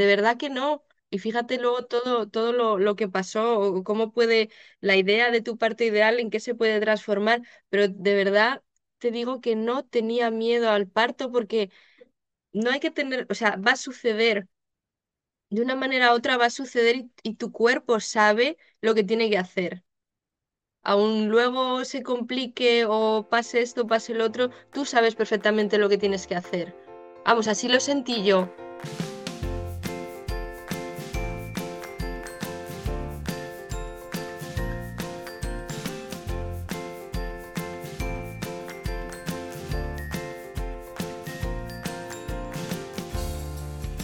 de verdad que no. Y fíjate luego todo, todo lo, lo que pasó, cómo puede la idea de tu parto ideal, en qué se puede transformar, pero de verdad te digo que no tenía miedo al parto porque no hay que tener, o sea, va a suceder, de una manera u otra va a suceder y, y tu cuerpo sabe lo que tiene que hacer. Aún luego se complique o pase esto, pase el otro, tú sabes perfectamente lo que tienes que hacer. Vamos, así lo sentí yo.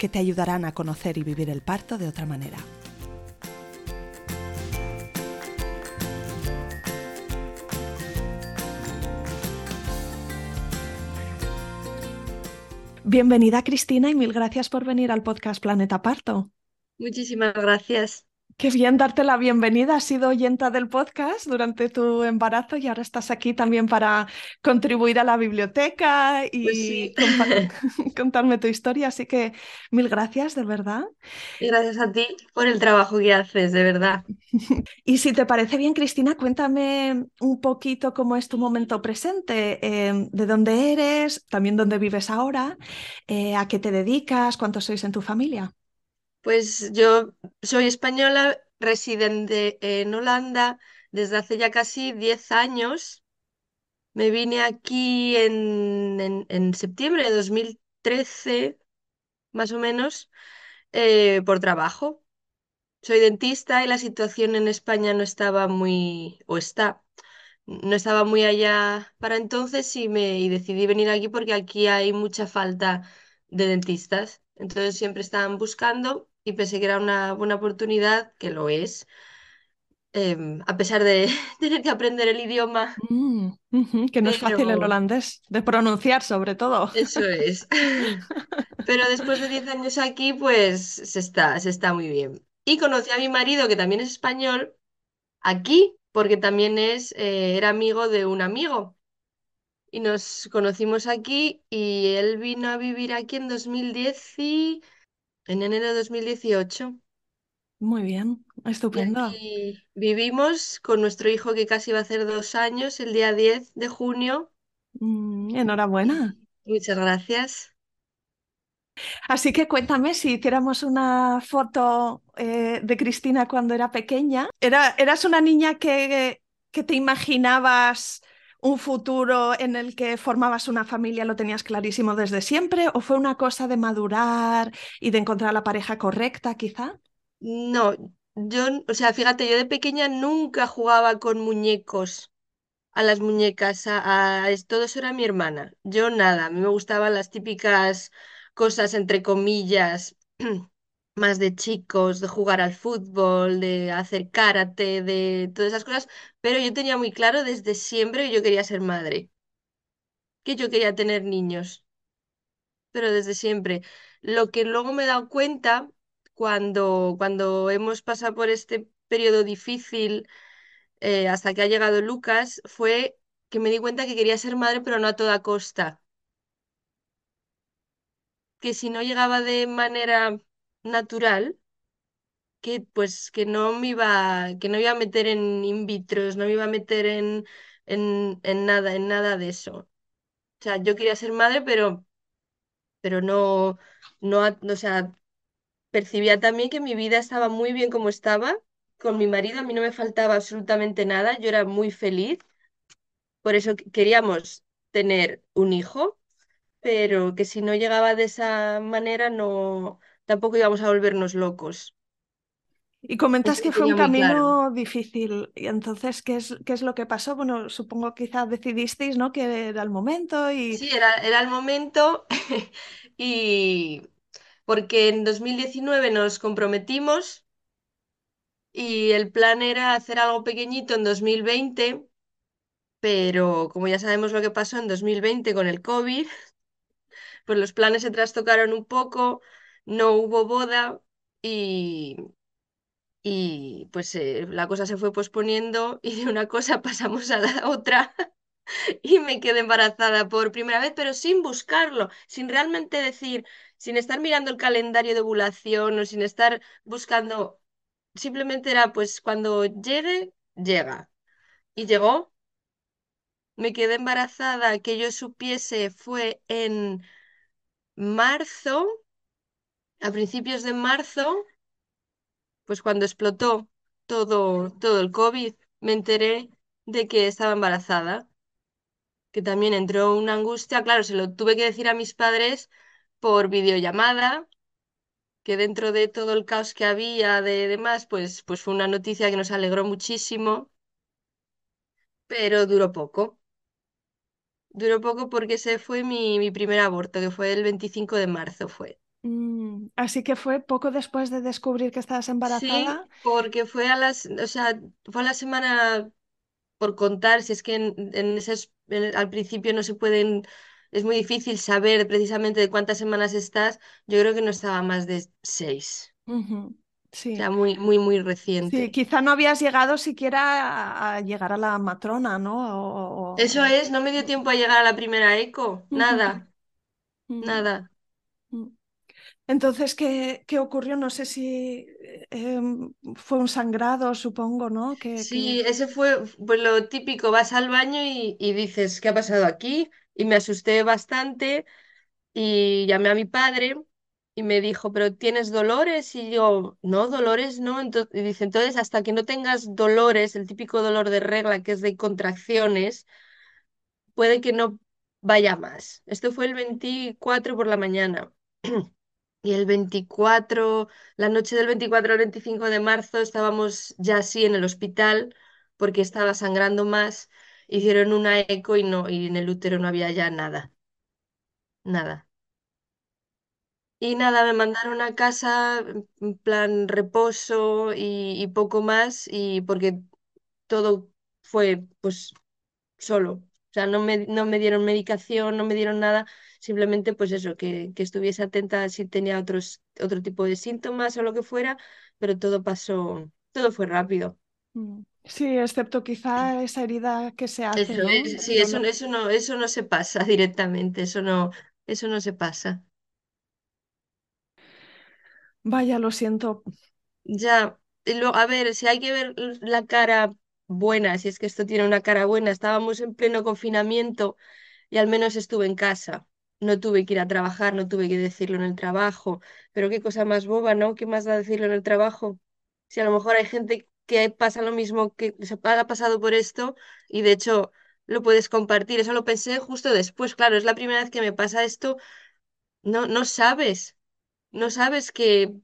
que te ayudarán a conocer y vivir el parto de otra manera. Bienvenida Cristina y mil gracias por venir al podcast Planeta Parto. Muchísimas gracias. Qué bien darte la bienvenida. Has sido oyenta del podcast durante tu embarazo y ahora estás aquí también para contribuir a la biblioteca y Pues contarme tu historia. Así que mil gracias, de verdad. Y gracias a ti por el trabajo que haces, de verdad. Y si te parece bien, Cristina, cuéntame un poquito cómo es tu momento presente, eh, de dónde eres, también dónde vives ahora, eh, a qué te dedicas, cuántos sois en tu familia. Pues yo soy española, residente en Holanda desde hace ya casi 10 años. Me vine aquí en, en- septiembre de 2013, más o menos, eh, por trabajo. Soy dentista y la situación en España no estaba muy, o está, no estaba muy allá para entonces y, me, y decidí venir aquí porque aquí hay mucha falta de dentistas. Entonces siempre estaban buscando y pensé que era una buena oportunidad, que lo es, em, a pesar de tener que aprender el idioma, Mm, que no es fácil el holandés, de pronunciar sobre todo. eso es. Pero después de 10 años aquí, pues se está, se está muy bien. Y conocí a mi marido, que también es español, aquí, porque también es, eh, era amigo de un amigo. Y nos conocimos aquí y él vino a vivir aquí en 2010 y en enero de 2018. Muy bien, Y estupendo. aquí vivimos con nuestro hijo que casi va a hacer dos años, el día 10 de junio. Mm, enhorabuena. Y muchas gracias. Así que cuéntame si hiciéramos una foto eh, de Cristina cuando era pequeña. ¿Era, eras una niña que, que te imaginabas un futuro en el que formabas una familia, lo tenías clarísimo desde siempre? ¿O fue una cosa de madurar y de encontrar la pareja correcta, quizá? No, yo, o sea, fíjate, yo de pequeña nunca jugaba con muñecos, a las muñecas, a, a todo eso era mi hermana. Yo nada, a mí me gustaban las típicas cosas, entre comillas, más de chicos, de jugar al fútbol, de hacer karate, de todas esas cosas, pero yo tenía muy claro desde siempre que yo quería ser madre, que yo quería tener niños. pero desde siempre. Lo que luego me he dado cuenta cuando, cuando hemos pasado por este periodo difícil eh, hasta que ha llegado Lucas fue que me di cuenta que quería ser madre, pero no a toda costa. Que si no llegaba de manera natural, que pues que no me iba, que no iba a meter en in vitros, no me iba a meter en, en, en nada, en nada de eso. O sea, yo quería ser madre, pero, pero no, no, o sea, Percibía también que mi vida estaba muy bien como estaba, con mi marido, a mí no me faltaba absolutamente nada, yo era muy feliz, por eso que- queríamos tener un hijo, pero que si no llegaba de esa manera, no, tampoco íbamos a volvernos locos. Y comentas Eso que fue un claro. camino difícil. Y entonces, ¿qué es, qué es lo que pasó? Bueno, supongo quizás decidisteis, ¿no? Que era el momento y... Sí, era, era el momento y porque en 2019 nos comprometimos y el plan era hacer algo pequeñito en 2020, pero como ya sabemos lo que pasó en 2020 con el COVID, pues los planes se trastocaron un poco, no hubo boda y, y pues eh, la cosa se fue posponiendo y de una cosa pasamos a la otra y me quedé embarazada por primera vez, pero sin buscarlo, sin realmente decir, sin estar mirando el calendario de ovulación o sin estar buscando, simplemente era pues cuando llegue, llega. Y llegó, me quedé embarazada, que yo supiese fue en marzo, a principios de marzo, pues cuando explotó todo, todo el COVID, me enteré de que estaba embarazada. que también entró una angustia, claro, se lo tuve que decir a mis padres por videollamada, que dentro de todo el caos que había de demás, pues, pues fue una noticia que nos alegró muchísimo, pero duró poco. Duró poco porque ese fue mi, mi primer aborto, que fue el 25 de marzo fue. Así que fue poco después de descubrir que estabas Sí, embarazada. porque fue a las, o sea, fue a la semana por contar, si es que en, en esas, en- al principio no se pueden, es muy difícil saber precisamente de cuántas semanas estás, yo creo que no estaba más de seis, Ujú, o Sí, sea, muy, muy, muy sí, reciente. quizá no habías llegado siquiera a, llegar a la matrona, ¿no? O- Eso es, no me dio tiempo a llegar a la primera eco, nada, nada. ujú. Entonces, ¿qué, qué ocurrió? No sé si eh, em, fue un sangrado, supongo, ¿no? Que, Sí, que... ese fue pues lo típico, vas al baño y, y dices, ¿qué ha pasado aquí? Y me asusté bastante y llamé a mi padre y me dijo, ¿pero tienes dolores? Y yo, no, dolores no. Entonces, y dice, entonces hasta que no tengas dolores, el típico dolor de regla que es de contracciones, puede que no vaya más. Esto fue el 24 por la mañana. Y el 24, la noche del 24 al 25 de marzo estábamos ya así en el hospital porque estaba sangrando más. Hicieron una eco y no, y en el útero no había ya nada, nada. Y nada, me mandaron a casa en plan reposo y, y poco más, y porque todo fue pues solo. O sea, no me, no me dieron medicación, no me dieron nada, simplemente pues eso, que, que estuviese atenta si tenía otros, otro tipo de síntomas o lo que fuera, pero todo pasó, todo fue rápido. Mm. Sí, excepto quizá esa herida que se hace, Eso ¿no? es, sí, eso, eso no, eso no se pasa directamente, eso no, eso no se pasa. Vaya, lo siento. Ya, a ver, si hay que ver la cara buena, si es que esto tiene una cara buena, estábamos en pleno confinamiento y al menos estuve en casa. No tuve que ir a trabajar, no tuve que decirlo en el trabajo, pero qué cosa más boba, ¿no? ¿Qué más da decirlo en el trabajo? Si a lo mejor hay gente que pasa lo mismo, que se ha pasado por esto y de hecho lo puedes compartir. Eso lo pensé justo después, claro, es la primera vez que me pasa esto, no, no sabes, no sabes que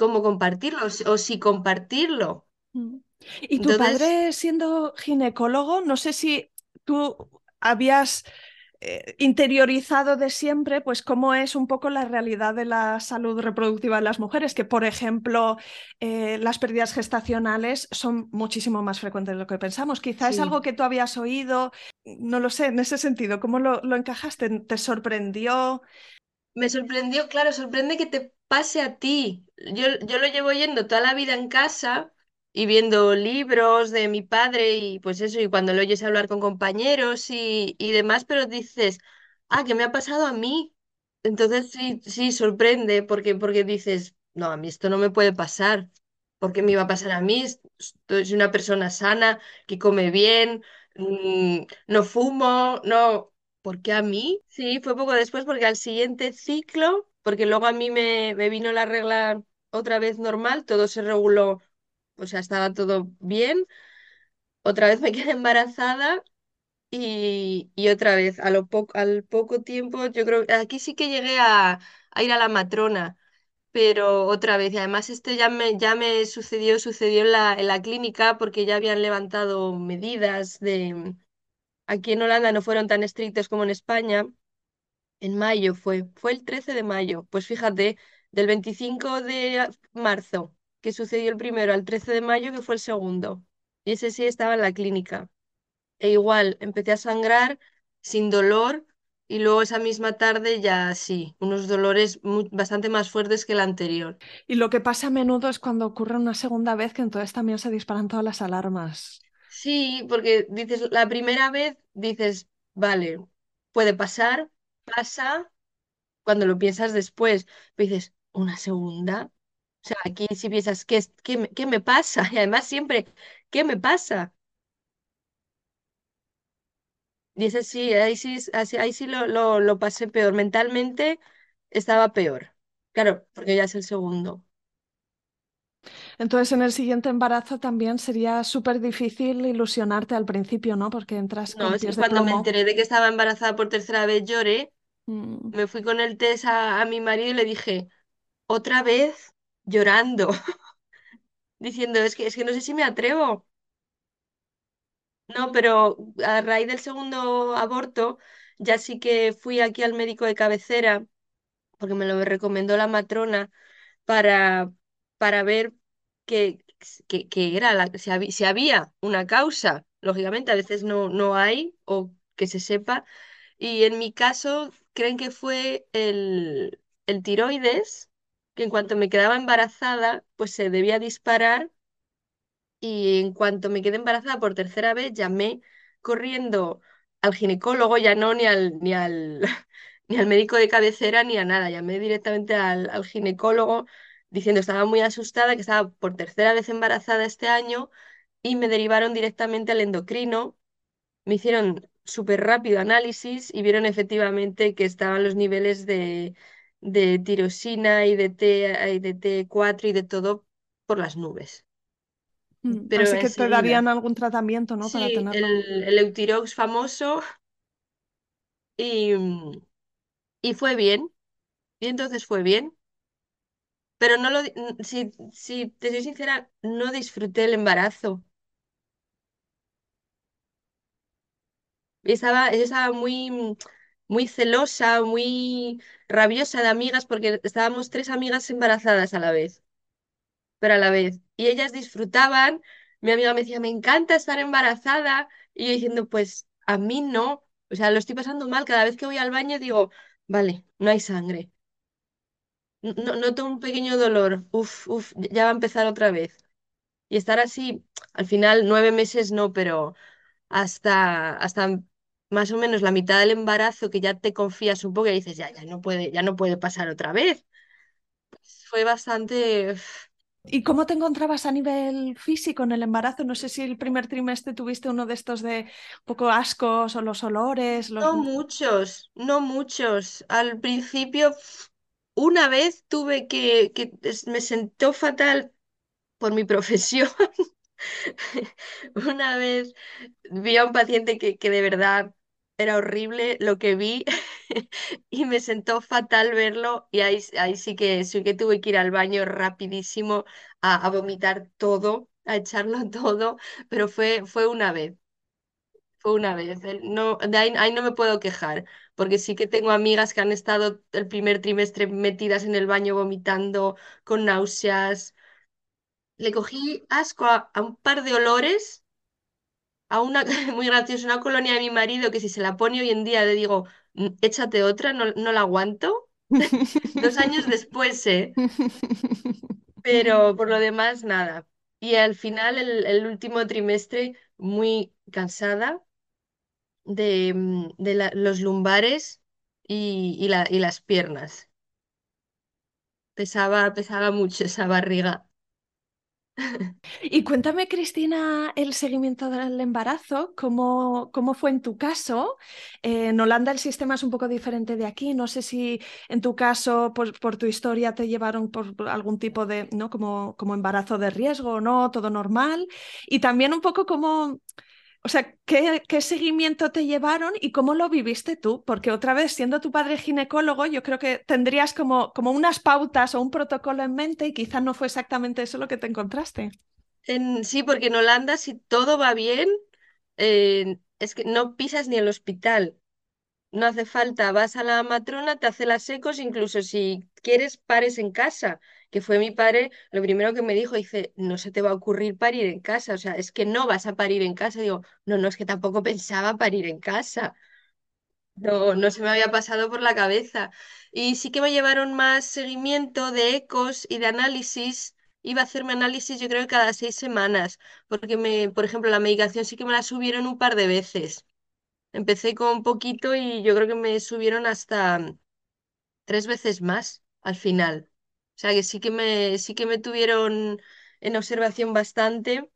cómo compartirlo o si compartirlo. Mm. Y tu Entonces, padre siendo ginecólogo, no sé si tú habías eh, interiorizado de siempre, pues cómo es un poco la realidad de la salud reproductiva de las mujeres, que por ejemplo eh, las pérdidas gestacionales son muchísimo más frecuentes de lo que pensamos. Quizá es algo que tú habías oído, no lo sé, en ese sentido, ¿cómo lo, lo encajaste? ¿Te sorprendió? me sorprendió, claro, sorprende que te pase a ti. Yo, yo lo llevo yendo toda la vida en casa y viendo libros de mi padre y pues eso, y cuando lo oyes hablar con compañeros y, y demás, pero dices, ah, que me ha pasado a mí. Entonces sí, sí, sorprende porque, porque dices, no, a mí esto no me puede pasar. ¿Por qué me iba a pasar a mí? Soy una persona sana, que come bien, mm, no fumo, no. ¿Por qué a mí? Sí, fue poco después porque al siguiente ciclo, porque luego a mí me, me vino la regla otra vez normal, todo se reguló, o sea, estaba todo bien. Otra vez me quedé embarazada y, y otra vez, a lo poco, al poco tiempo, yo creo que aquí sí que llegué a, ir a la matrona, pero otra vez, y además esto ya me, ya me sucedió, sucedió en la, en la clínica porque ya habían levantado medidas de... Aquí en Holanda no fueron tan estrictos como en España En mayo fue, fue el 13 de mayo. Pues fíjate, del 25 de marzo, que sucedió el primero, al 13 de mayo, que fue el segundo. Y ese sí estaba en la clínica. E igual, empecé a sangrar sin dolor y luego esa misma tarde ya sí, unos dolores bastante más fuertes que el anterior. Y lo que pasa a menudo es cuando ocurre una segunda vez que entonces también se disparan todas las alarmas. Sí, porque dices, la primera vez dices, vale, puede pasar, pasa, cuando lo piensas después, dices, ¿una segunda? Sea, aquí si piensas, ¿qué, es- qué, me, qué me pasa? Y además siempre, ¿qué me pasa? Y ese sí, ahí sí, así- ahí sí lo, lo, lo pasé peor. Mentalmente estaba peor. Claro, porque ya es el segundo. Entonces, en el siguiente embarazo también sería súper difícil ilusionarte al principio, ¿no? Porque entras No, con es que de cuando me plomo. enteré de que estaba embarazada por tercera vez lloré, Mm. me fui con el test a, a mi marido y le dije, otra vez llorando, diciendo, es que, es que no sé si me atrevo. No, pero a raíz del segundo aborto, ya sí que fui aquí al médico de cabecera, porque me lo recomendó la matrona, para, para ver qué, qué era, la, si había, si había una causa. Lógicamente, a veces no, no hay, o que se sepa. Y en mi caso, creen que fue el, el tiroides, que en cuanto me quedaba embarazada, pues se debía disparar y en cuanto me quedé embarazada por tercera vez, llamé corriendo al ginecólogo, ya no ni al, ni al, ni al médico de cabecera ni a nada. Llamé directamente al, al ginecólogo diciendo estaba muy asustada, que estaba por tercera vez embarazada este año y me derivaron directamente al endocrino. Me hicieron súper rápido análisis y vieron efectivamente que estaban los niveles de, de tirosina y de T, y de T4 y de todo por las nubes Mm. pero Así que te darían algún tratamiento, ¿no? Para tenerlo. el, el Eutirox famoso y, mm, y fue bien, y entonces fue bien, pero no lo, di- n- si, si te soy sincera, no disfruté el embarazo. Y Estaba, yo estaba muy, mm, muy celosa, muy rabiosa de amigas porque estábamos tres amigas embarazadas a la vez. pero a la vez. Y ellas disfrutaban, mi amiga me decía, me encanta estar embarazada, y yo diciendo, pues a mí no, o sea, lo estoy pasando mal, cada vez que voy al baño digo, vale, no hay sangre, no, noto un pequeño dolor, uf, uf, ya va a empezar otra vez. Y estar así, al final, nueve meses no, pero hasta, hasta más o menos la mitad del embarazo que ya te confías un poco y dices, ya, ya no puede, ya no puede pasar otra vez. Fue bastante... ¿Y cómo te encontrabas a nivel físico en el embarazo? No sé si el primer trimestre tuviste uno de estos de un poco ascos o los olores, los... No muchos, no muchos. Al principio, una vez tuve que, que me sentó fatal por mi profesión. Una vez vi a un paciente que, que de verdad era horrible lo que vi y me sentó fatal verlo y ahí, ahí sí que, sí que tuve que ir al baño rapidísimo a, a vomitar todo, a echarlo todo, pero fue, fue una vez. Fue una vez. No, de ahí, ahí no me puedo quejar, porque sí que tengo amigas que han estado el primer trimestre metidas en el baño vomitando, con náuseas. Le cogí asco a un par de olores, a una, muy graciosa, una colonia de mi marido que si se la pone hoy en día le digo, "Mm, échate otra, no, no la aguanto. Dos años después, ¿eh? Pero por lo demás, nada. Y al final, el, el último trimestre, muy cansada de, mm, de la- los lumbares y, y, la- y las piernas. Pesaba, pesaba mucho esa barriga. Y cuéntame, Cristina, el seguimiento del embarazo, ¿cómo, cómo fue en tu caso? Eh, en Holanda el sistema es un poco diferente de aquí. No sé si en tu caso, por, por tu historia, te llevaron por algún tipo de, ¿no? Como, como embarazo de riesgo o no, todo normal. Y también un poco como, o sea, ¿qué, seguimiento te llevaron y cómo lo viviste tú? Porque otra vez, siendo tu padre ginecólogo, yo creo que tendrías como, como unas pautas o un protocolo en mente y quizás no fue exactamente eso lo que te encontraste. En, sí, porque en Holanda, si todo va bien, eh, es que no pisas ni el hospital. No hace falta, vas a la matrona, te hace las ecos, incluso si quieres pares en casa, que fue mi padre, lo primero que me dijo, dice, no se te va a ocurrir parir en casa, o sea, es que no vas a parir en casa. Digo, no, no, es que tampoco pensaba parir en casa. No, no se me había pasado por la cabeza. Y sí que me llevaron más seguimiento de ecos y de análisis. Iba a hacerme análisis yo creo que cada seis semanas, porque me, por ejemplo, la medicación sí que me la subieron un par de veces. Empecé con poquito y yo creo que me subieron hasta tres veces más al final. O sea que sí que me, sí que me tuvieron en observación bastante.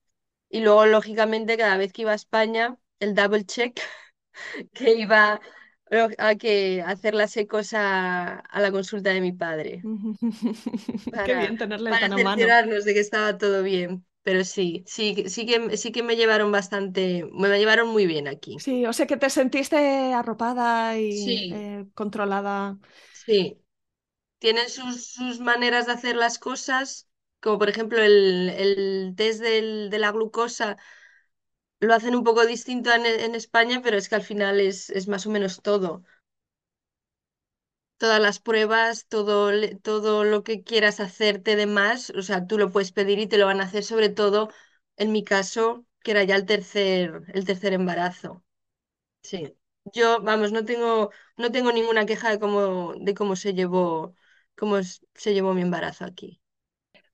Y luego, lógicamente, cada vez que iba a España, el double check que iba a que hacer las ecos a, a la consulta de mi padre Qué para, bien tenerle para tan cerciorarnos de que estaba todo bien. Pero sí, sí, sí que, sí que me llevaron bastante, me llevaron muy bien aquí. Sí, o sea que te sentiste arropada y Sí, eh, controlada. sí. Tienen sus, sus maneras de hacer las cosas, como por ejemplo el, el test del- de la glucosa, lo hacen un poco distinto en, en España, pero es que al final es, es más o menos todo. todas las pruebas, todo, todo lo que quieras hacerte de más, o sea, tú lo puedes pedir y te lo van a hacer, sobre todo en mi caso, que era ya el tercer, el tercer embarazo. Sí. Yo, vamos, no tengo, no tengo ninguna queja de cómo, de cómo se llevó, cómo se llevó mi embarazo aquí.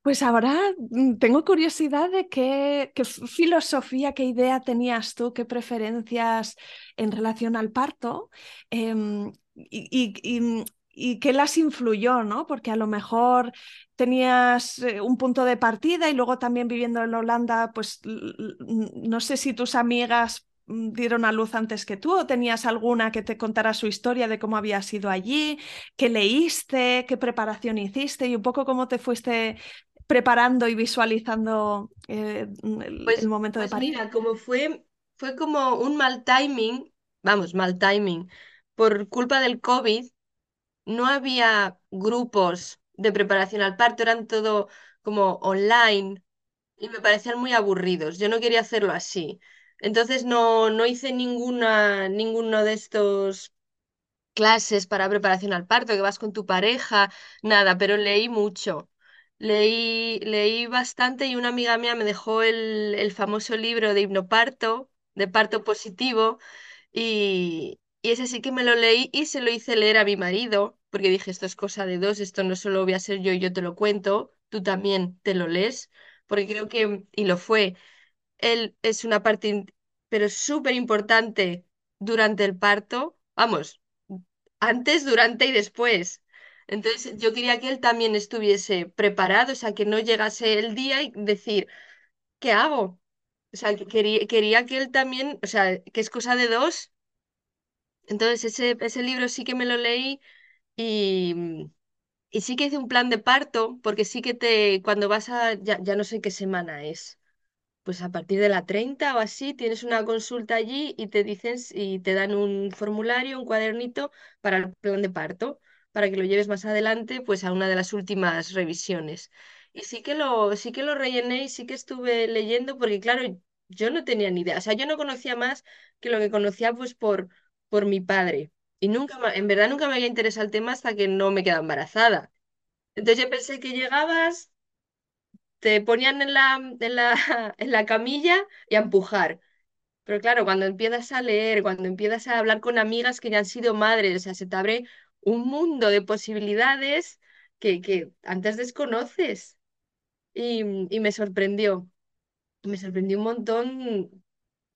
Pues ahora mm, tengo curiosidad de qué, qué filosofía, qué idea tenías tú, qué preferencias en relación al parto em, y, y- y- qué las influyó, ¿no? Porque a lo mejor tenías eh, un punto de partida y luego también viviendo en Holanda, pues no sé si tus amigas mm, dieron a luz antes que tú o tenías alguna que te contara su historia de cómo había sido allí, qué leíste, qué preparación hiciste y un poco cómo te fuiste preparando y visualizando eh, el, el Pues, momento de pues parir. mira, como fue, fue como un mal timing, vamos, mal timing, por culpa del COVID. no había grupos de preparación al parto, eran todo como online y me parecían muy aburridos. Yo no quería hacerlo así. Entonces no, no hice ninguna, ninguno de estos clases para preparación al parto, que vas con tu pareja, nada, pero leí mucho. Leí, leí bastante y una amiga mía me dejó el, el famoso libro de hipnoparto, de parto positivo, y, y ese sí que me lo leí y se lo hice leer a mi marido, porque dije, esto es cosa de dos, esto no solo voy a ser yo y yo te lo cuento, tú también te lo lees, porque creo que, y lo fue, él es una parte, pero súper importante durante el parto, vamos, antes, durante y después. Entonces yo quería que él también estuviese preparado, o sea, que no llegase el día y decir, ¿qué hago? O sea, que quería, quería que él también, o sea, que es cosa de dos entonces ese, ese libro sí que me lo leí y, y sí que hice un plan de parto, porque sí que te, cuando vas a, ya, ya no sé qué semana es, pues a partir de la 30 o así, tienes una consulta allí y te dicen y te dan un formulario, un cuadernito para el plan de parto, para que lo lleves más adelante, pues a una de las últimas revisiones. Y sí que lo, sí que lo rellené y sí que estuve leyendo, porque claro, yo no tenía ni idea, o sea, yo no conocía más que lo que conocía pues por, por mi padre. Y nunca, en verdad nunca me había interesado el tema hasta que no me quedaba embarazada. Entonces yo pensé que llegabas te ponían en la, en la, en la camilla y a empujar. Pero claro, cuando empiezas a leer, cuando empiezas a hablar con amigas que ya han sido madres, o sea, se te abre un mundo de posibilidades que, que antes desconoces. Y, y me sorprendió, me sorprendió un montón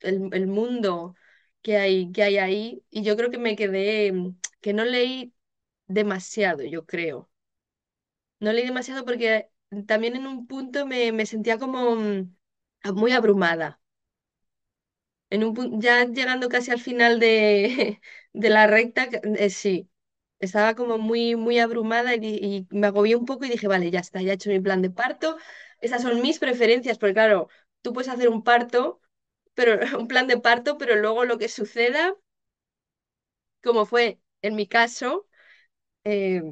el, el mundo que hay, que hay ahí. Y yo creo que me quedé, que no leí demasiado, yo creo. No leí demasiado porque también en un punto me, me sentía como mm, muy abrumada. En un ya llegando casi al final de, de la recta, eh, sí, estaba como muy, muy abrumada y me agobié un poco y dije, vale, ya está, ya he hecho mi plan de parto. Esas son mis preferencias, porque claro, tú puedes hacer un parto, pero un plan de parto, pero luego lo que suceda, como fue en mi caso, eh,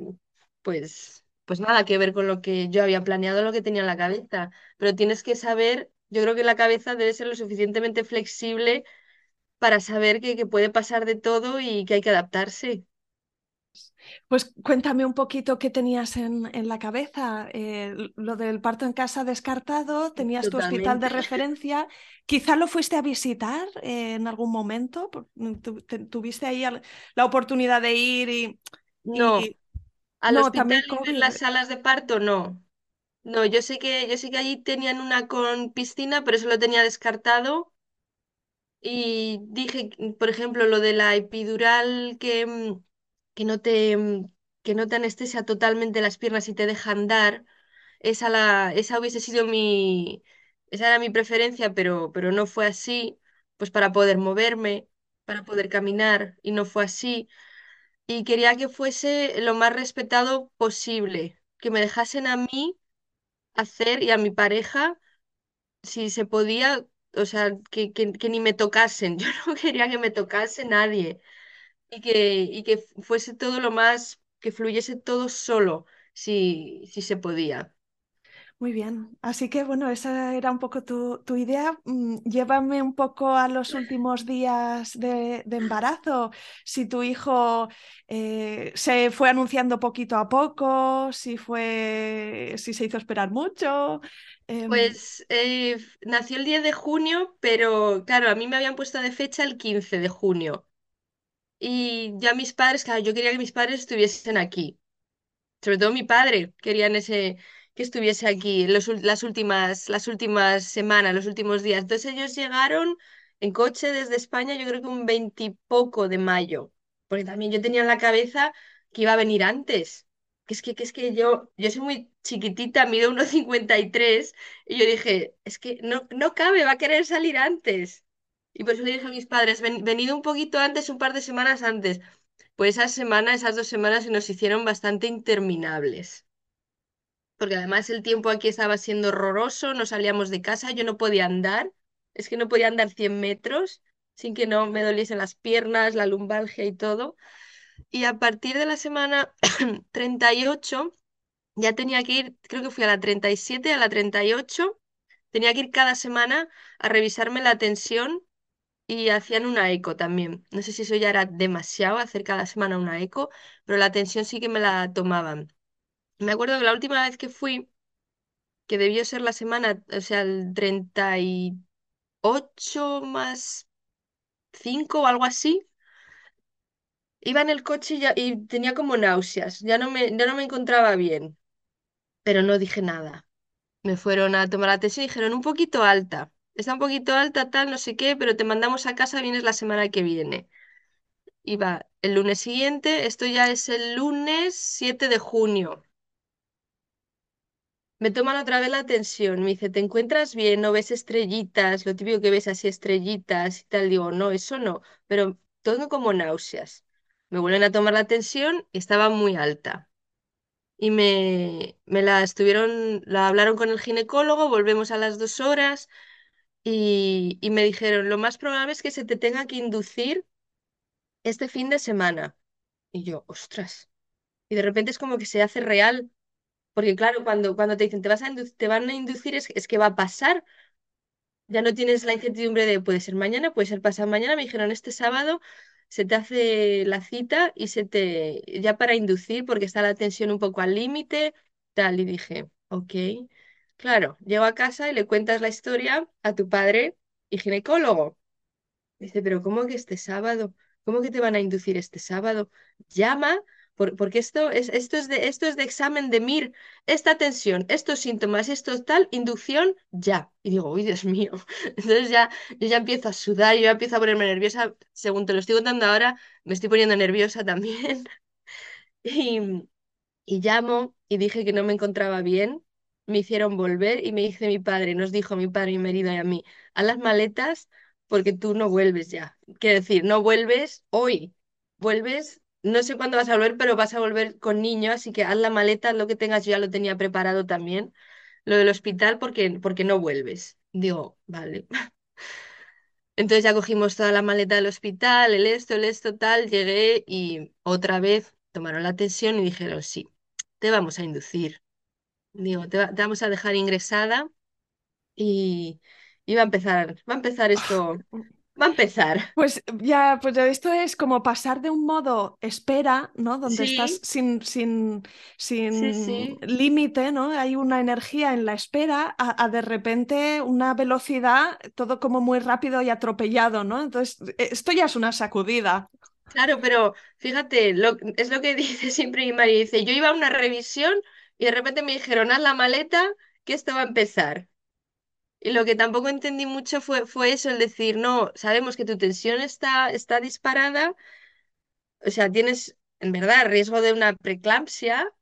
pues, pues nada que ver con lo que yo había planeado, lo que tenía en la cabeza. Pero tienes que saber, yo creo que la cabeza debe ser lo suficientemente flexible para saber que, que puede pasar de todo y que hay que adaptarse. Pues cuéntame un poquito qué tenías en, en la cabeza. Eh, lo del parto en casa descartado, tenías tu hospital de referencia. Quizá lo fuiste a visitar eh, en algún momento. Te- ¿Tuviste ahí la oportunidad de ir y, No, y... al No, hospital también COVID. las salas de parto, no. No, yo sé que, yo sé que allí tenían una con piscina, pero eso lo tenía descartado. Y dije, por ejemplo, lo de la epidural que, mm, que no te, mm, que no te anestesia totalmente las piernas y te deja andar. Esa, la, esa hubiese sido mi, esa era mi preferencia, pero, pero no fue así, pues para poder moverme, para poder caminar, y no fue así. Y quería que fuese lo más respetado posible, que me dejasen a mí hacer y a mi pareja, si se podía, o sea, que, que, que ni me tocasen. Yo no quería que me tocase nadie y que, y que fuese todo lo más, que fluyese todo solo, si, si se podía. Muy bien, así que bueno, esa era un poco tu, tu idea. Mm, Llévame un poco a los últimos días de, embarazo, si tu hijo eh, se fue anunciando poquito a poco, si fue, si se hizo esperar mucho. Em, Pues eh, nació el 10 de junio, pero claro, a mí me habían puesto de fecha el 15 de junio. Y ya mis padres, claro, yo quería que mis padres estuviesen aquí. Sobre todo mi padre quería en ese, que estuviese aquí los las últimas, las últimas semanas, los últimos días. Entonces ellos llegaron en coche desde España, yo creo que un veintipoco de mayo. Porque también yo tenía en la cabeza que iba a venir antes. Que es que, que es que yo, yo soy muy chiquitita, mido uno cincuenta y tres y yo dije, es que no, no cabe, va a querer salir antes. Y por eso le dije a mis padres, "Ven- venid un poquito antes, un par de semanas antes. Pues esa semana, esas dos semanas se nos hicieron bastante interminables. Porque además el tiempo aquí estaba siendo horroroso, no salíamos de casa, yo no podía andar, es que no podía andar 100 metros sin que no me doliesen las piernas, la lumbalgia y todo. Y a partir de la semana 38 ya tenía que ir, creo que fui a la 37, a la 38, tenía que ir cada semana a revisarme la tensión y hacían una eco también. No sé si eso ya era demasiado, hacer cada semana una eco, pero la tensión sí que me la tomaban. Me acuerdo que la última vez que fui, que debió ser la semana, o sea, el 38 más 5 o algo así, iba en el coche y, ya- y tenía como náuseas, ya no me, ya no me encontraba bien, pero no dije nada. Me fueron a tomar la tensión y dijeron un poquito alta. Está un poquito alta, tal, no sé qué, pero te mandamos a casa, vienes la semana que viene. Iba el lunes siguiente, esto ya es el lunes 7 de junio. Me toman otra vez la tensión, me dice, ¿te encuentras bien? ¿No ves estrellitas? Lo típico que ves así estrellitas y tal. Digo, no, eso no, pero todo como náuseas. Me vuelven a tomar la tensión y estaba muy alta. Y me, me la estuvieron, la hablaron con el ginecólogo, volvemos a las dos horas y, y me dijeron, lo más probable es que se te tenga que inducir este fin de semana. Y yo, ostras. Y de repente es como que se hace real, porque claro, cuando, cuando te dicen te vas a te van a inducir es, es que va a pasar, ya no tienes la incertidumbre de puede ser mañana, puede ser pasado mañana, me dijeron este sábado se te hace la cita y se te, ya para inducir, porque está la tensión un poco al límite, tal, y dije, ok, claro, llego a casa y le cuentas la historia a tu padre y ginecólogo. Dice, pero ¿cómo que este sábado? ¿Cómo que te van a inducir este sábado? Llama, por- porque esto es, esto es de, esto es de examen de MIR, esta tensión, estos síntomas, esto tal, inducción, ya. Y digo, uy, Dios mío. Entonces ya, yo ya empiezo a sudar, yo ya empiezo a ponerme nerviosa. Según te lo estoy contando ahora, me estoy poniendo nerviosa también. Y, y llamo y dije que no me encontraba bien. Me hicieron volver y me dice mi padre, nos dijo mi padre, mi marido y a mí, a las maletas porque tú no vuelves ya. Quiero decir, no vuelves hoy, vuelves, no sé cuándo vas a volver, pero vas a volver con niño, así que haz la maleta, haz lo que tengas, yo ya lo tenía preparado también, lo del hospital porque, porque no vuelves. Digo, vale. Entonces ya cogimos toda la maleta del hospital, el esto, el esto, tal, llegué y otra vez tomaron la tensión y dijeron, sí, te vamos a inducir. Digo, te, va- te vamos a dejar ingresada y, y va a empezar, va a empezar esto. Va a empezar. Pues ya, pues esto es como pasar de un modo espera, ¿no? Donde estás sin, sin, sí, sin sí. límite, ¿no? Hay una energía en la espera, a, a de repente una velocidad, todo como muy rápido y atropellado, ¿no? Entonces, esto ya es una sacudida. Claro, pero fíjate, lo, es lo que dice siempre mi marido. Dice, yo iba a una revisión y de repente me dijeron, haz la maleta, que esto va a empezar. Y lo que tampoco entendí mucho fue, fue eso, el decir, no, sabemos que tu tensión está, está disparada, o sea, tienes en verdad riesgo de una preeclampsia,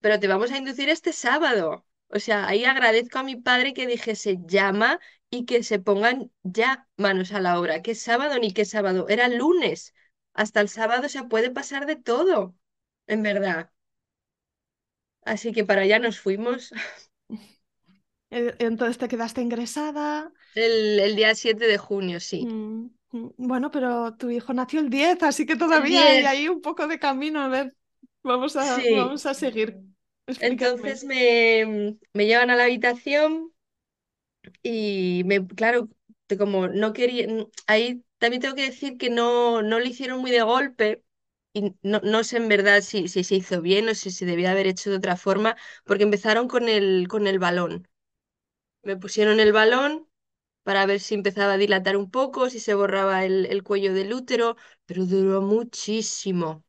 pero te vamos a inducir este sábado. O sea, ahí agradezco a mi padre que dijese llama y que se pongan ya manos a la obra. ¿Qué sábado ni qué sábado? Era lunes. Hasta el sábado se puede pasar de todo, en verdad. Así que para allá nos fuimos Entonces te quedaste ingresada. el, el día 7 de junio, sí. Mm, mm, Bueno, pero tu hijo nació el 10, así que todavía hay 10, ahí un poco de camino. A ver, vamos a, sí. vamos a seguir. Explícame. Entonces me, me llevan a la habitación y me, claro, como no quería, ahí también tengo que decir que no, no lo hicieron muy de golpe y no, no sé en verdad si, si se hizo bien o si se debía haber hecho de otra forma, porque empezaron con el, con el balón. Me pusieron el balón para ver si empezaba a dilatar un poco, si se borraba el, el cuello del útero, pero duró muchísimo.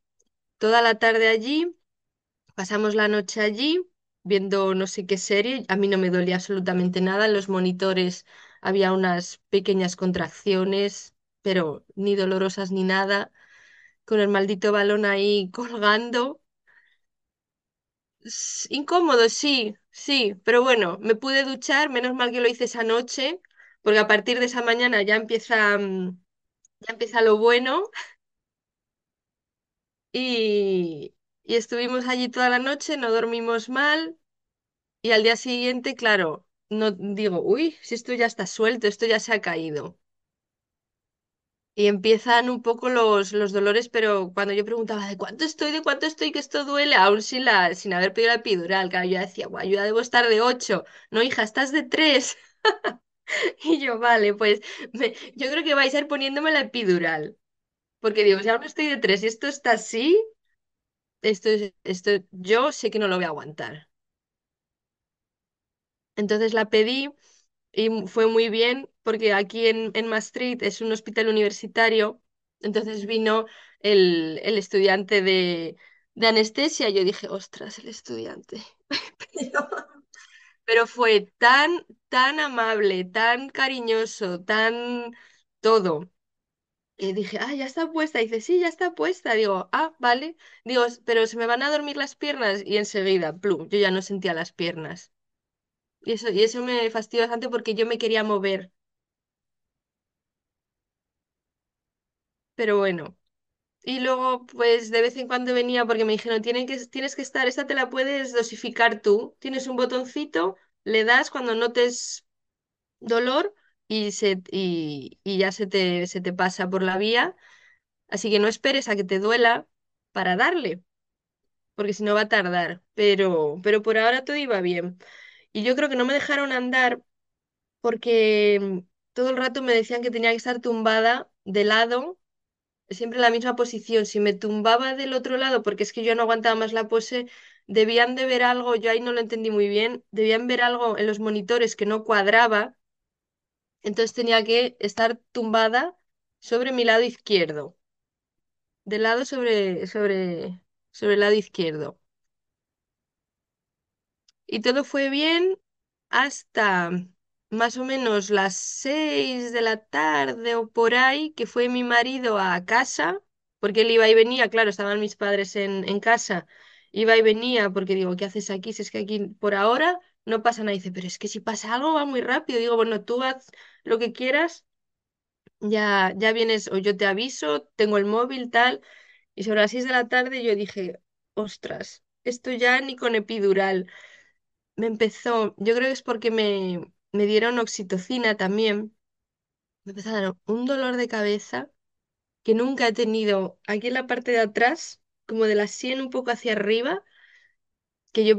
Toda la tarde allí. Pasamos la noche allí viendo no sé qué serie. A mí no me dolía absolutamente nada. En los monitores había unas pequeñas contracciones, pero ni dolorosas ni nada. Con el maldito balón ahí colgando. Incómodo, sí, sí, pero bueno, me pude duchar. Menos mal que lo hice esa noche, porque a partir de esa mañana ya empieza, mm, ya empieza lo bueno. Y, y estuvimos allí toda la noche, no dormimos mal. Y al día siguiente, claro, no digo, uy, si esto ya está suelto, esto ya se ha caído. Y empiezan un poco los, los dolores, pero cuando yo preguntaba de cuánto estoy, de cuánto estoy, que esto duele, aún sin, la, sin haber pedido la epidural, claro, yo decía, guau, yo ya debo estar de ocho. No, hija, estás de tres. Y yo, vale, pues yo creo que vais a ir poniéndome la epidural. Porque digo, si aún estoy de tres y esto está así, esto, es- esto yo sé que no lo voy a aguantar. Entonces la pedí. Y fue muy bien porque aquí en, en Maastricht es un hospital universitario, entonces vino el, el estudiante de, de anestesia. Yo dije, ostras, el estudiante. Pero, fue tan, tan amable, tan cariñoso, tan todo. Y dije, ah, ya está puesta. dice, sí, ya está puesta. Digo, ah, vale. Digo, "S- pero se me van a dormir las piernas. Y enseguida, plum, yo ya no sentía las piernas. Y eso, y eso me fastidió bastante porque yo me quería mover. Pero bueno. Y luego, pues de vez en cuando venía porque me dijeron, "Tienen que, tienes que estar, esta te la puedes dosificar tú. Tienes un botoncito, le das cuando notes dolor y, se, y, y ya se te, se te pasa por la vía. Así que no esperes a que te duela para darle, porque si no va a tardar. Pero, pero por ahora todo iba bien. Y yo creo que no me dejaron andar porque todo el rato me decían que tenía que estar tumbada de lado siempre en la misma posición. Si me tumbaba del otro lado, porque es que yo no aguantaba más la pose, debían de ver algo, yo ahí no lo entendí muy bien, debían ver algo en los monitores que no cuadraba, entonces tenía que estar tumbada sobre mi lado izquierdo, de lado sobre, sobre, sobre el lado izquierdo. Y todo fue bien hasta más o menos las seis de la tarde o por ahí, que fue mi marido a casa, porque él iba y venía, claro, estaban mis padres en, en casa, iba y venía, porque digo, ¿qué haces aquí? Si es que aquí por ahora no pasa nada. dice, pero es que si pasa algo va muy rápido. Digo, bueno, tú haz lo que quieras, ya, ya vienes o yo te aviso, tengo el móvil, tal. Y sobre las seis de la tarde yo dije, ostras, esto ya ni con epidural. Me empezó, yo creo que es porque me, me dieron oxitocina también. Me empezó a dar un dolor de cabeza que nunca he tenido aquí en la parte de atrás, como de la sien un poco hacia arriba, que yo,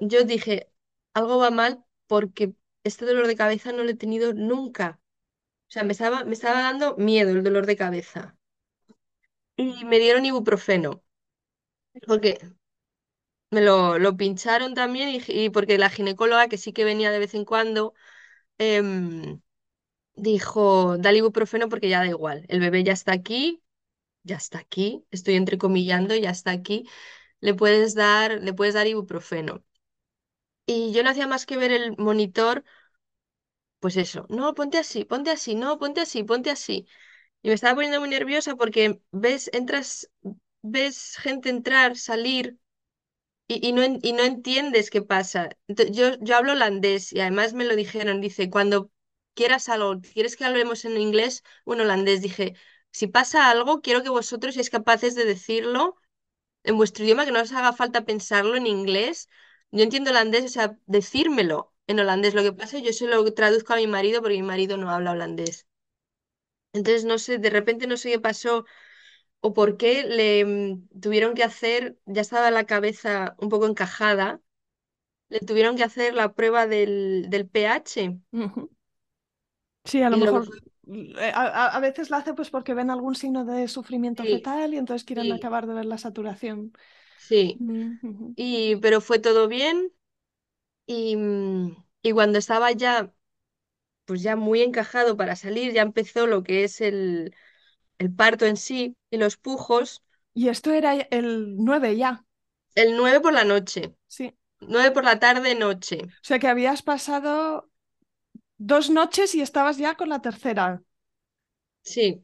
yo dije, algo va mal porque este dolor de cabeza no lo he tenido nunca. O sea, me estaba, me estaba dando miedo el dolor de cabeza. Y me dieron ibuprofeno, porque me lo, lo pincharon también y, porque la ginecóloga, que sí que venía de vez en cuando, em, dijo, dale ibuprofeno porque ya da igual, el bebé ya está aquí, ya está aquí, estoy entrecomillando, ya está aquí, le puedes dar, le puedes dar ibuprofeno. Y yo no hacía más que ver el monitor, pues eso, no, ponte así, ponte así, no, ponte así, ponte así. Y me estaba poniendo muy nerviosa porque ves, entras, ves gente entrar, salir y, y no, y no entiendes qué pasa. Yo, yo hablo holandés y además me lo dijeron, dice, cuando quieras algo, quieres que hablemos en inglés o en holandés, dije, si pasa algo, quiero que vosotros seáis capaces de decirlo en vuestro idioma, que no os haga falta pensarlo en inglés. Yo entiendo holandés, o sea, decírmelo en holandés. Lo que pasa es que yo se lo traduzco a mi marido porque mi marido no habla holandés. Entonces, no sé, de repente no sé qué pasó o por qué le mm, tuvieron que hacer, ya estaba la cabeza un poco encajada, le tuvieron que hacer la prueba del, del pH. Sí, a lo Y mejor fue, eh, a, a- veces la hace pues porque ven algún signo de sufrimiento sí, fetal y entonces quieren sí, acabar de ver la saturación. sí. Mm. Y, pero fue todo bien y, mm, y cuando estaba ya, pues ya muy encajado para salir, ya empezó lo que es el, el parto en sí y los pujos, Y esto era el 9 ya, el 9 por la noche, sí. 9 por la tarde, noche. O sea que habías pasado dos noches y estabas ya con la tercera. Sí,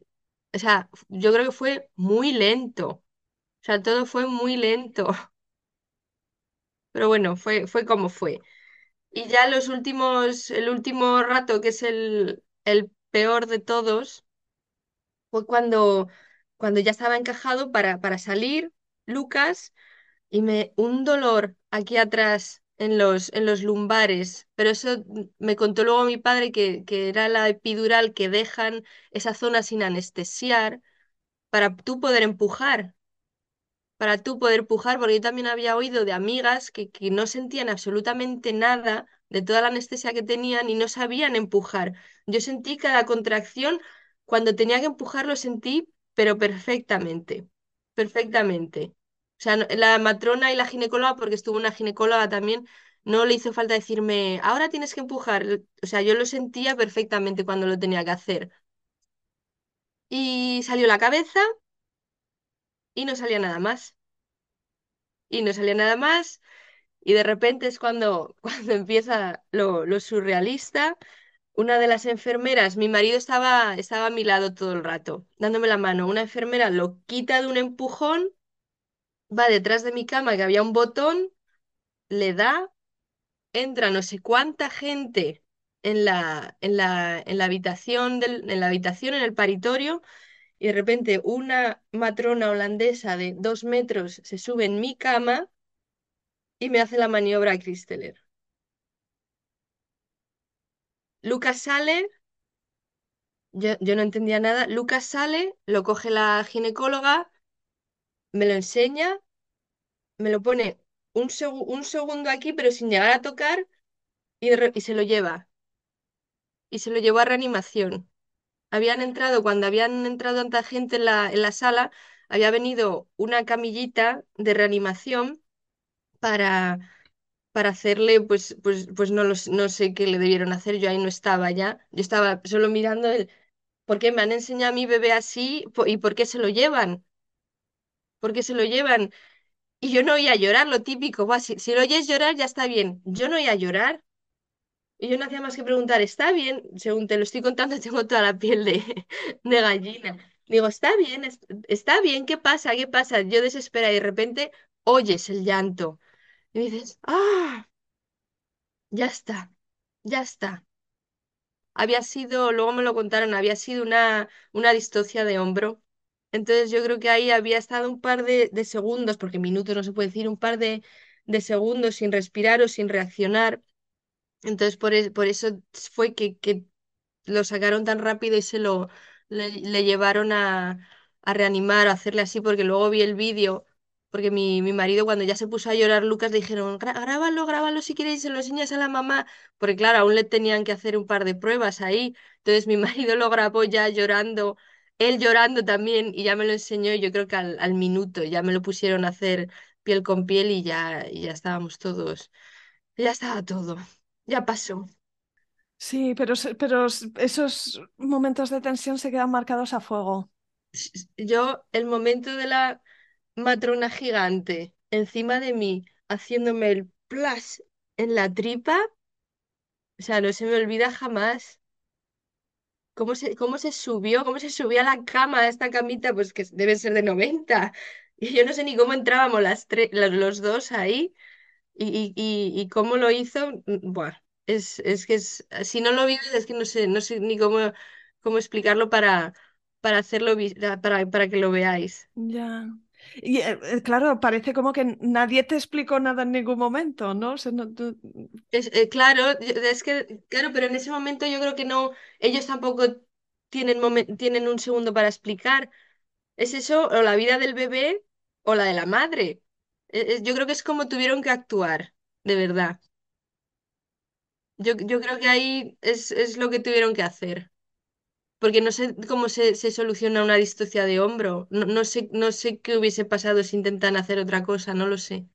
o sea, yo creo que fue muy lento, o sea, todo fue muy lento, pero bueno, fue, fue como fue. Y ya los últimos, el último rato, que es el, el peor de todos, fue cuando, cuando ya estaba encajado para, para salir, Lucas, y me un dolor aquí atrás en los, en los lumbares, pero eso me contó luego mi padre que, que era la epidural que dejan esa zona sin anestesiar para tú poder empujar. para tú poder pujar, porque yo también había oído de amigas que, que no sentían absolutamente nada de toda la anestesia que tenían y no sabían empujar. Yo sentí cada contracción, cuando tenía que empujar lo sentí, pero perfectamente, perfectamente. O sea, la matrona y la ginecóloga, porque estuvo una ginecóloga también, no le hizo falta decirme, ahora tienes que empujar. O sea, yo lo sentía perfectamente cuando lo tenía que hacer. Y salió la cabeza y no salía nada más. Y no salía nada más. Y de repente es cuando, cuando empieza lo surrealista. Una de las enfermeras, mi marido estaba, estaba a mi lado todo el rato, dándome la mano. Una enfermera lo quita de un empujón, va detrás de mi cama, que había un botón, le da, entra no sé cuánta gente en la, en la, en la habitación del, en la habitación, en el paritorio, y de repente una matrona holandesa de dos metros se sube en mi cama y me hace la maniobra a Christeler. Lucas sale Yo, yo no entendía nada. Lucas sale, lo coge la ginecóloga, me lo enseña, me lo pone un, un segundo aquí, pero sin llegar a tocar, y, y se lo lleva. Y se lo llevó a reanimación. Habían entrado, cuando habían entrado tanta gente en la, en la sala, había venido una camillita de reanimación para, para hacerle, pues, pues, pues no, lo s- no sé qué le debieron hacer, yo ahí no estaba ya. Yo estaba solo mirando el, ¿por qué me han enseñado a mi bebé así? ¿Y por qué se lo llevan? porque se lo llevan. Y yo no iba a llorar, lo típico, "Buah, si, si lo oyes llorar ya está bien. Yo no iba a llorar. Y yo no hacía más que preguntar, ¿está bien? Según te lo estoy contando, tengo toda la piel de, de gallina. Digo, ¿está bien? ¿Es- ¿Está bien? ¿Qué pasa? ¿Qué pasa? Yo desesperada y de repente oyes el llanto. Y dices, ¡ah! Ya está, ya está. Había sido, luego me lo contaron, había sido una, una distocia de hombro. Entonces yo creo que ahí había estado un par de, segundos, porque minutos no se puede decir, un par de, de segundos sin respirar o sin reaccionar. Entonces por, es- por eso fue que, que lo sacaron tan rápido y se lo le, le llevaron a, a reanimar, a hacerle así, porque luego vi el vídeo porque mi, mi marido cuando ya se puso a llorar Lucas le dijeron, "Gra- grábalo, grábalo si queréis, se lo enseñas a la mamá, porque claro, aún le tenían que hacer un par de pruebas ahí. Entonces mi marido lo grabó ya llorando, él llorando también, y ya me lo enseñó, y yo creo que al, al minuto ya me lo pusieron a hacer piel con piel y ya, y ya estábamos todos, ya estaba todo, ya pasó. Sí, pero, pero esos momentos de tensión se quedan marcados a fuego. Yo, el momento de la matrona gigante encima de mí, haciéndome el plas en la tripa, o sea, no se me olvida jamás. ¿Cómo se, cómo se subió? ¿Cómo se subió a la cama, a esta camita? Pues que debe ser de 90. Y yo no sé ni cómo entrábamos las tres, los, dos ahí y, y, y, cómo lo hizo. mm, Buah, es, es que es, si no lo vives es que no sé, no sé ni cómo, cómo explicarlo para, para hacerlo, para, para que lo veáis. Ya. Y eh, eh, claro, parece como que nadie te explicó nada en ningún momento, ¿no? Es, eh, claro, es que, claro, pero en ese momento yo creo que no, ellos tampoco tienen, tienen un segundo para explicar. ¿Es eso o la vida del bebé o la de la madre? Eh, eh, yo creo que es como tuvieron que actuar, de verdad. Yo, yo creo que ahí es, es lo que tuvieron que hacer. Porque no sé cómo se, se soluciona una distocia de hombro. No, no sé, no sé qué hubiese pasado si intentan hacer otra cosa, no lo sé.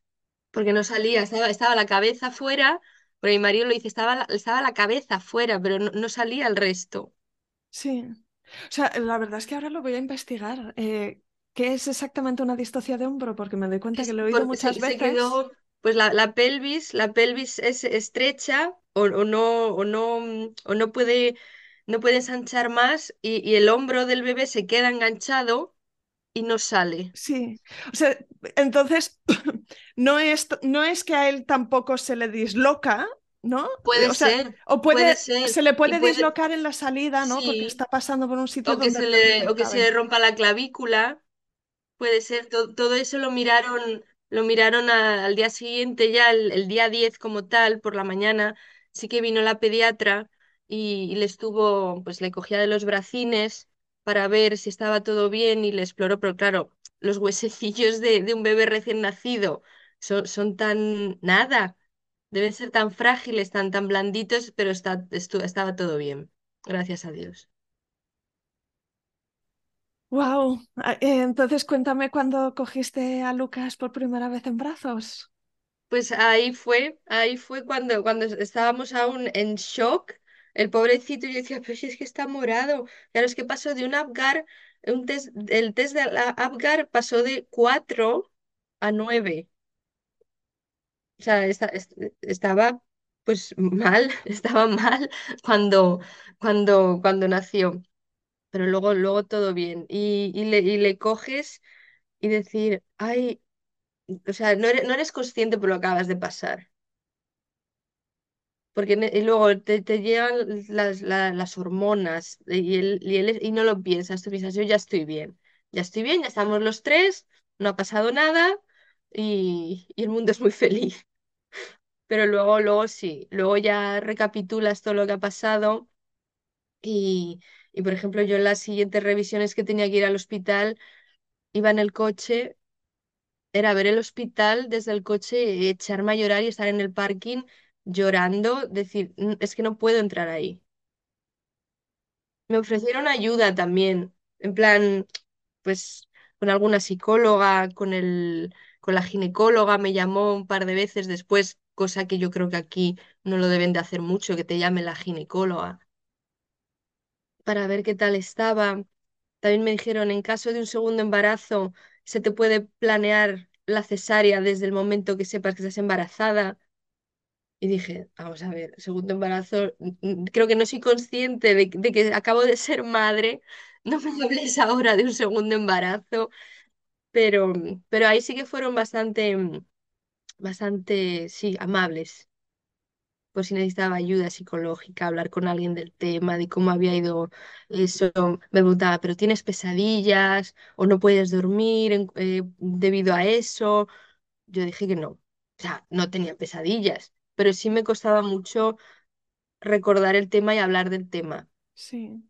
porque no salía, estaba, estaba la cabeza fuera, pero mi marido lo dice, estaba la, estaba la cabeza fuera, pero no, no salía el resto. sí. O sea, la verdad es que ahora lo voy a investigar. Eh, ¿qué es exactamente una distocia de hombro? Porque me doy cuenta que lo he oído porque muchas se, se veces. quedó, pues la, la pelvis, la pelvis es estrecha o, o no, o no, o no puede, no puede ensanchar más y, y el hombro del bebé se queda enganchado y no sale. Sí. O sea, entonces, no es, no es que a él tampoco se le disloca, ¿no? Puede O sea, ser, o puede puede, ser, se le puede puede, dislocar en la salida, ¿no? Porque está pasando por un sitio o que donde se realmente le, o que se le rompa la clavícula. Puede ser, to- todo eso lo miraron, lo miraron a- al día siguiente, ya el, el día 10 como tal, por la mañana, sí que vino la pediatra y, y le estuvo, pues le cogía de los bracines para ver si estaba todo bien y le exploró, pero claro, los huesecillos de, de un bebé recién nacido son, son tan nada, deben ser tan frágiles, tan, tan blanditos, pero está, estu- estaba todo bien, gracias a Dios. Wow. Entonces cuéntame cuándo cogiste a Lucas por primera vez en brazos. Pues ahí fue, ahí fue cuando, cuando estábamos aún en shock, el pobrecito, yo decía, pero si es que está morado. Claro, es que pasó de un Apgar, un test, el test de la Apgar pasó de 4 a 9. O sea, esta- est- estaba pues mal, estaba mal cuando, cuando, cuando nació. Pero luego, luego todo bien. Y, y le, y le coges y decir, ay, o sea, no eres, no eres consciente por lo que acabas de pasar. Porque ne- y luego te, te llegan las, la- las hormonas y, el, y, el- y no lo piensas, tú piensas, yo ya estoy bien, ya estoy bien, ya estamos los tres, no ha pasado nada y, y el mundo es muy feliz. Pero luego, luego sí, luego ya recapitulas todo lo que ha pasado y, y por ejemplo, yo en las siguientes revisiones que tenía que ir al hospital, iba en el coche, era ver el hospital desde el coche, echarme a llorar y estar en el parking llorando, decir, "N- es que no puedo entrar ahí. Me ofrecieron ayuda también, en plan, pues con alguna psicóloga, con el, con la ginecóloga, me llamó un par de veces después, cosa que yo creo que aquí no lo deben de hacer mucho, que te llame la ginecóloga para ver qué tal estaba. También me dijeron, en caso de un segundo embarazo, se te puede planear la cesárea desde el momento que sepas que estás embarazada. Y dije, vamos a ver, segundo embarazo, creo que no soy consciente de, de que acabo de ser madre, no me hables ahora de un segundo embarazo, pero, pero ahí sí que fueron bastante, bastante, sí, amables, por si necesitaba ayuda psicológica, hablar con alguien del tema, de cómo había ido eso. Me preguntaba, ¿pero tienes pesadillas o no puedes dormir eh, debido a eso? Yo dije que no, o sea, no tenía pesadillas, pero sí me costaba mucho recordar el tema y hablar del tema. Sí.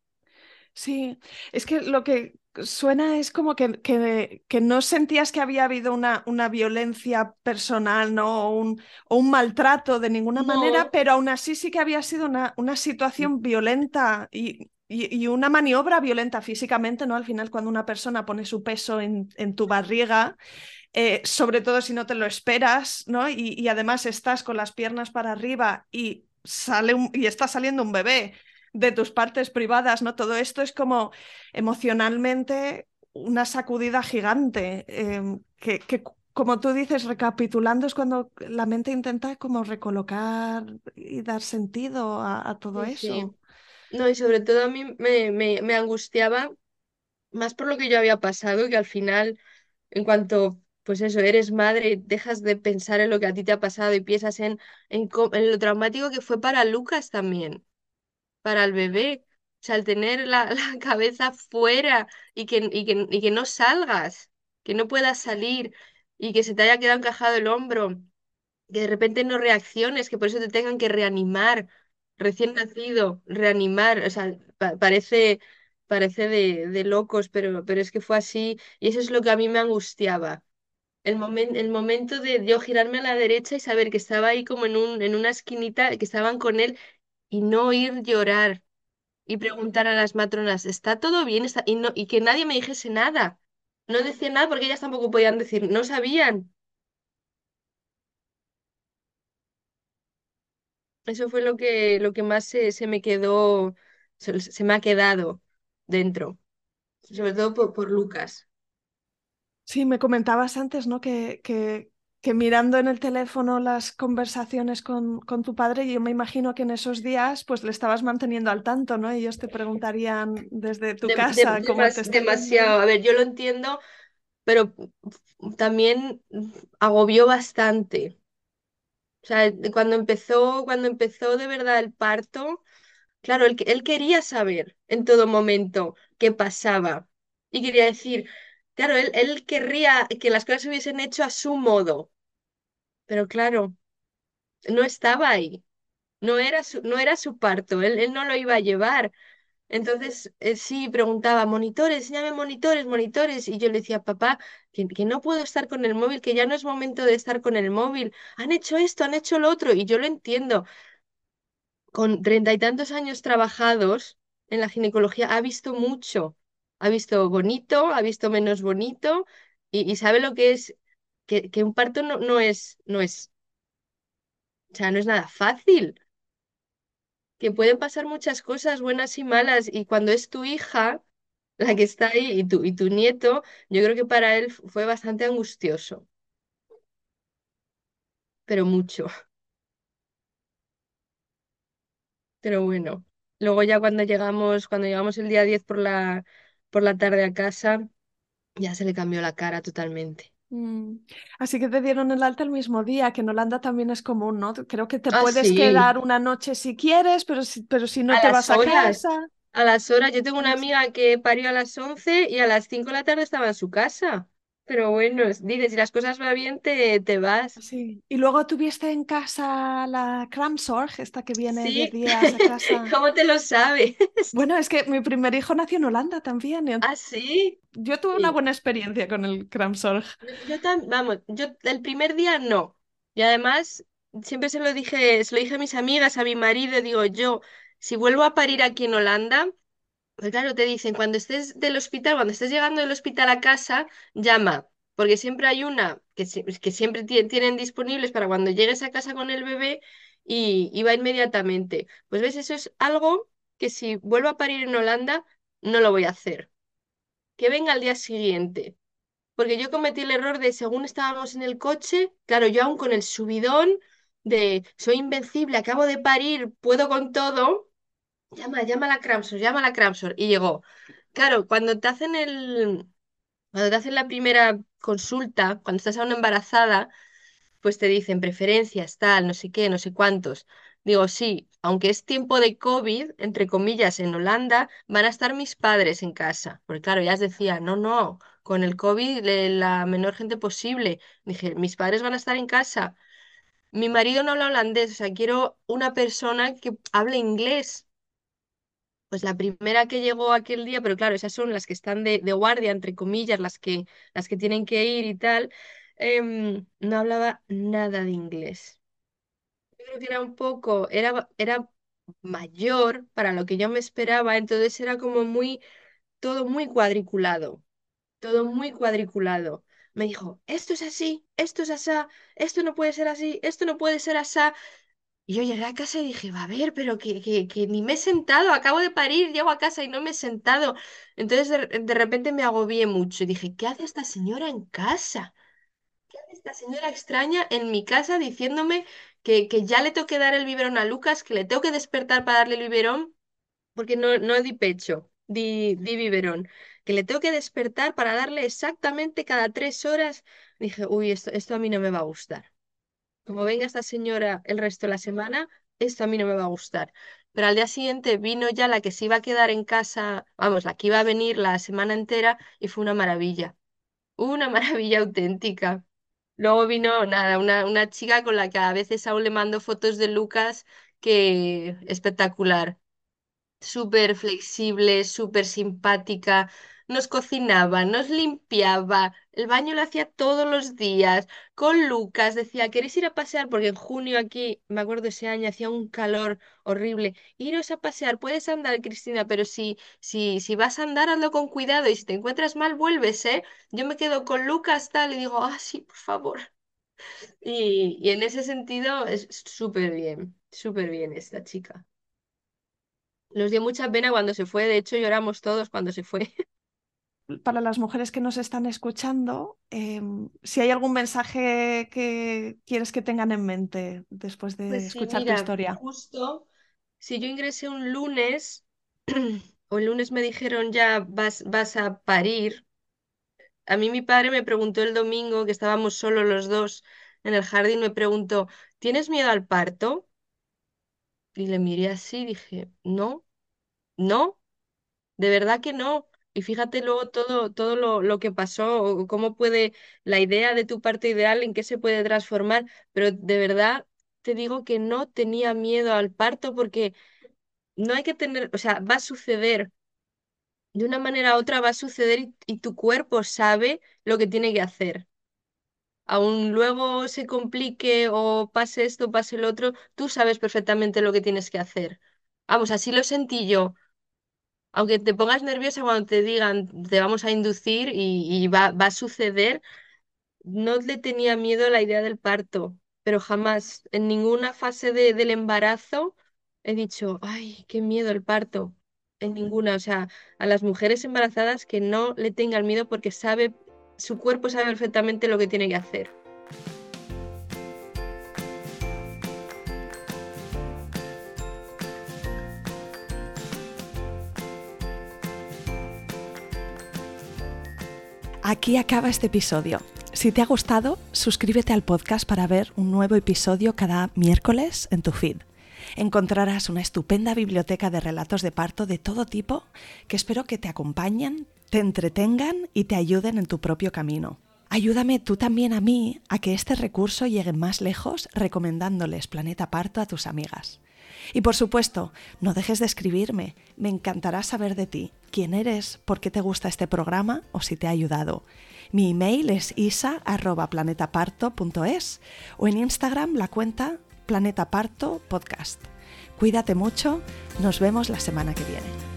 Sí, es que lo que suena, es como que, que, que no sentías que había habido una, una violencia personal, ¿no? O un, o un maltrato de ninguna manera, pero aún así sí que había sido una, una situación violenta y, y, y una maniobra violenta físicamente, ¿no? Al final, cuando una persona pone su peso en, en tu barriga, eh, sobre todo si no te lo esperas, ¿no? Y, y además estás con las piernas para arriba y sale un, y está saliendo un bebé de tus partes privadas, ¿no? Todo esto es como emocionalmente una sacudida gigante, eh, que, que, como tú dices, recapitulando es cuando la mente intenta como recolocar y dar sentido a, a todo sí, sí. eso. No, y sobre todo a mí me, me, me angustiaba más por lo que yo había pasado, que al final, en cuanto, pues eso, eres madre, dejas de pensar en lo que a ti te ha pasado y piensas en, lo traumático que fue para Lucas también, para el bebé. O sea, el tener la, cabeza fuera y que, y que, y que no salgas, que no puedas salir y que se te haya quedado encajado el hombro que de repente no reacciones, que por eso te tengan que reanimar, recién nacido, reanimar, o sea, pa- parece, parece de, de locos, pero, pero es que fue así y eso es lo que a mí me angustiaba. El momen- el momento de yo girarme a la derecha y saber que estaba ahí como en un, en una esquinita, que estaban con él y no oír llorar y preguntar a las matronas, ¿está todo bien? ¿Está-?", Y, no, y que nadie me dijese nada. No decían nada porque ellas tampoco podían decir, no sabían. Eso fue lo que, lo que más se, se me quedó, se, se me ha quedado dentro, sobre todo por, por Lucas. Sí, me comentabas antes, ¿no? Que, que, que mirando en el teléfono las conversaciones con, con tu padre, yo me imagino que en esos días pues le estabas manteniendo al tanto, ¿no? Ellos te preguntarían desde tu casa cómo te demas- está yendo. demasiado, a ver, yo lo entiendo, pero también agobió bastante. O sea, cuando empezó, cuando empezó de verdad el parto, claro, él, él quería saber en todo momento qué pasaba. Y quería decir, claro, él, querría que las cosas se hubiesen hecho a su modo, pero claro, no estaba ahí. no era su, no era su parto, él, él no lo iba a llevar. Entonces, eh, sí, preguntaba, monitores, enséñame monitores, monitores. Y yo le decía, papá, que, que no puedo estar con el móvil, que ya no es momento de estar con el móvil. Han hecho esto, han hecho lo otro. Y yo lo entiendo. Con treinta y tantos años trabajados en la ginecología, ha visto mucho. Ha visto bonito, ha visto menos bonito y, sabe lo que es, que, un parto no, no es, no es, o sea, no es nada fácil. que pueden pasar muchas cosas buenas y malas y cuando es tu hija la que está ahí y tu, y tu nieto, yo creo que para él fu- fue bastante angustioso, pero mucho, pero bueno. Luego ya cuando llegamos, cuando llegamos el día 10 por la, por la tarde a casa, ya se le cambió la cara totalmente. Mm. Así que te dieron el alta el mismo día, que en Holanda también es común, ¿no? Creo que te Ah, puedes sí, quedar una noche si quieres, pero si, pero si no a te vas a casa. a las horas. Yo tengo una las- amiga que parió a las 11 y a las 5 de la tarde estaba en su casa. Pero bueno, es- dice, si las cosas van bien, te, te vas. Sí. Y luego tuviste en casa la Kramsorg, esta que viene 10 Sí, días a casa. ¿cómo te lo sabes? Bueno, es que mi primer hijo nació en Holanda también. y ¿Ah, sí? Yo tuve una buena experiencia con el Kramsorg. Yo, yo tam- vamos, yo el primer día no. Y además, siempre se lo dije, se lo dije a mis amigas, a mi marido, digo, yo, si vuelvo a parir aquí en Holanda, pues claro, te dicen, cuando estés del hospital, cuando estés llegando del hospital a casa, llama, porque siempre hay una que, si- que siempre ti- tienen disponibles para cuando llegues a casa con el bebé y, y va inmediatamente. Pues ves, eso es algo que si vuelvo a parir en Holanda, no lo voy a hacer. Que venga al día siguiente. Porque yo cometí el error de, según estábamos en el coche, claro, yo aún con el subidón de soy invencible, acabo de parir, puedo con todo, llama, llama a la Cramsor, llama a la Cramsor. Y llegó. Claro, cuando te hacen el, cuando te hacen la primera consulta, cuando estás aún embarazada, pues te dicen preferencias, tal, no sé qué, no sé cuántos. Digo, sí, aunque es tiempo de COVID, entre comillas, en Holanda, van a estar mis padres en casa. Porque claro, ya decía, no, no, con el COVID le- la menor gente posible. Dije, mis padres van a estar en casa. Mi marido no habla holandés, o sea, quiero una persona que hable inglés. Pues la primera que llegó aquel día, pero claro, esas son las que están de, guardia, entre comillas, las que, las que tienen que ir y tal, em, no hablaba nada de inglés. Yo creo que era un poco, era, era mayor para lo que yo me esperaba, entonces era como muy, todo muy cuadriculado, todo muy cuadriculado. Me dijo, esto es así, esto es asá, esto no puede ser así, esto no puede ser asá. Y yo llegué a casa y dije, va a ver, pero que, que, que ni me he sentado, acabo de parir, llego a casa y no me he sentado. Entonces de, de repente me agobié mucho y dije, ¿qué hace esta señora en casa? ¿Qué hace esta señora extraña en mi casa diciéndome que, que ya le tengo que dar el biberón a Lucas, que le tengo que despertar para darle el biberón? Porque no, no di pecho, di, di biberón. Que le tengo que despertar para darle exactamente cada tres horas. Dije, uy, esto, esto a mí no me va a gustar como venga esta señora el resto de la semana, esto a mí no me va a gustar. Pero al día siguiente vino ya la que se iba a quedar en casa, vamos, la que iba a venir la semana entera y fue una maravilla, una maravilla auténtica. Luego vino, nada, una, una chica con la que a veces aún le mando fotos de Lucas, que espectacular súper flexible, súper simpática, nos cocinaba, nos limpiaba, el baño lo hacía todos los días, con Lucas decía, ¿queréis ir a pasear? Porque en junio aquí, me acuerdo ese año, hacía un calor horrible, iros a pasear, puedes andar, Cristina, pero si, si, si vas a andar, hazlo con cuidado y si te encuentras mal, vuelves, ¿eh? Yo me quedo con Lucas, tal, y digo, ah, sí, por favor. Y, y en ese sentido es súper bien, súper bien esta chica. Nos dio mucha pena cuando se fue, de hecho lloramos todos cuando se fue. Para las mujeres que nos están escuchando, eh, si hay algún mensaje que quieres que tengan en mente después de Pues sí, escuchar tu mira, historia. justo si yo ingresé un lunes o el lunes me dijeron ya vas, vas a parir, a mí mi padre me preguntó el domingo que estábamos solos los dos en el jardín, me preguntó, ¿tienes miedo al parto? Y le miré así y dije, no, no. De verdad que no. Y fíjate luego todo, todo lo, lo que pasó, o cómo puede la idea de tu parte ideal, en qué se puede transformar. Pero de verdad te digo que no tenía miedo al parto porque no hay que tener, o sea, va a suceder. De una manera u otra va a suceder y, y tu cuerpo sabe lo que tiene que hacer. Aún luego se complique o pase esto, pase el otro, tú sabes perfectamente lo que tienes que hacer. Vamos, así lo sentí yo aunque te pongas nerviosa cuando te digan te vamos a inducir y, va, va a suceder, no le tenía miedo a la idea del parto, pero jamás, en ninguna fase de- del embarazo, he dicho, ay, qué miedo el parto. En ninguna, o sea, a las mujeres embarazadas que no le tengan miedo porque sabe, su cuerpo sabe perfectamente lo que tiene que hacer. Aquí acaba este episodio. Si te ha gustado, suscríbete al podcast para ver un nuevo episodio cada miércoles en tu feed. Encontrarás una estupenda biblioteca de relatos de parto de todo tipo que espero que te acompañen, te entretengan y te ayuden en tu propio camino. Ayúdame tú también a mí a que este recurso llegue más lejos recomendándoles Planeta Parto a tus amigas. Y por supuesto, no dejes de escribirme. Me encantará saber de ti, quién eres, por qué te gusta este programa o si te ha ayudado. Mi email es isa.planetaparto.es o en Instagram la cuenta Planeta Parto Podcast. Cuídate mucho, nos vemos la semana que viene.